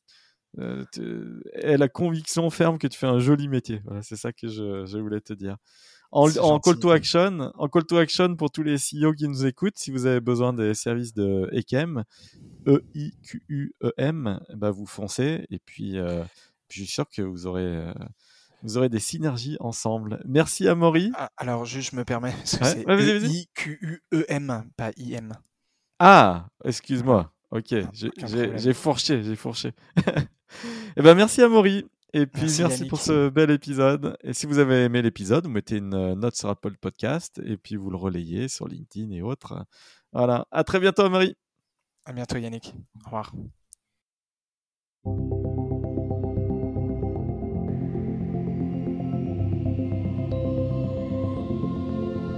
euh, euh et la conviction ferme que tu fais un joli métier. Voilà, c'est ça que je, je voulais te dire. En, en call to action, en call to action pour tous les CEO qui nous écoutent, si vous avez besoin des services de EQM, E-I-Q-U-E-M, bah vous foncez et puis, euh, puis, je suis sûr que vous aurez, euh, vous aurez des synergies ensemble. Merci à Maury. Ah, alors, juste, je me permets, c'est E-I-Q-U-E-M, pas I-M. Ah, excuse-moi. Ok, j'ai fourché, j'ai fourché. eh ben, merci à Maury. Et puis merci, pour ce bel épisode. Et si vous avez aimé l'épisode, vous mettez une note sur Apple Podcast et puis vous le relayez sur LinkedIn et autres. Voilà. À très bientôt, Marie. À bientôt, Yannick. Au revoir.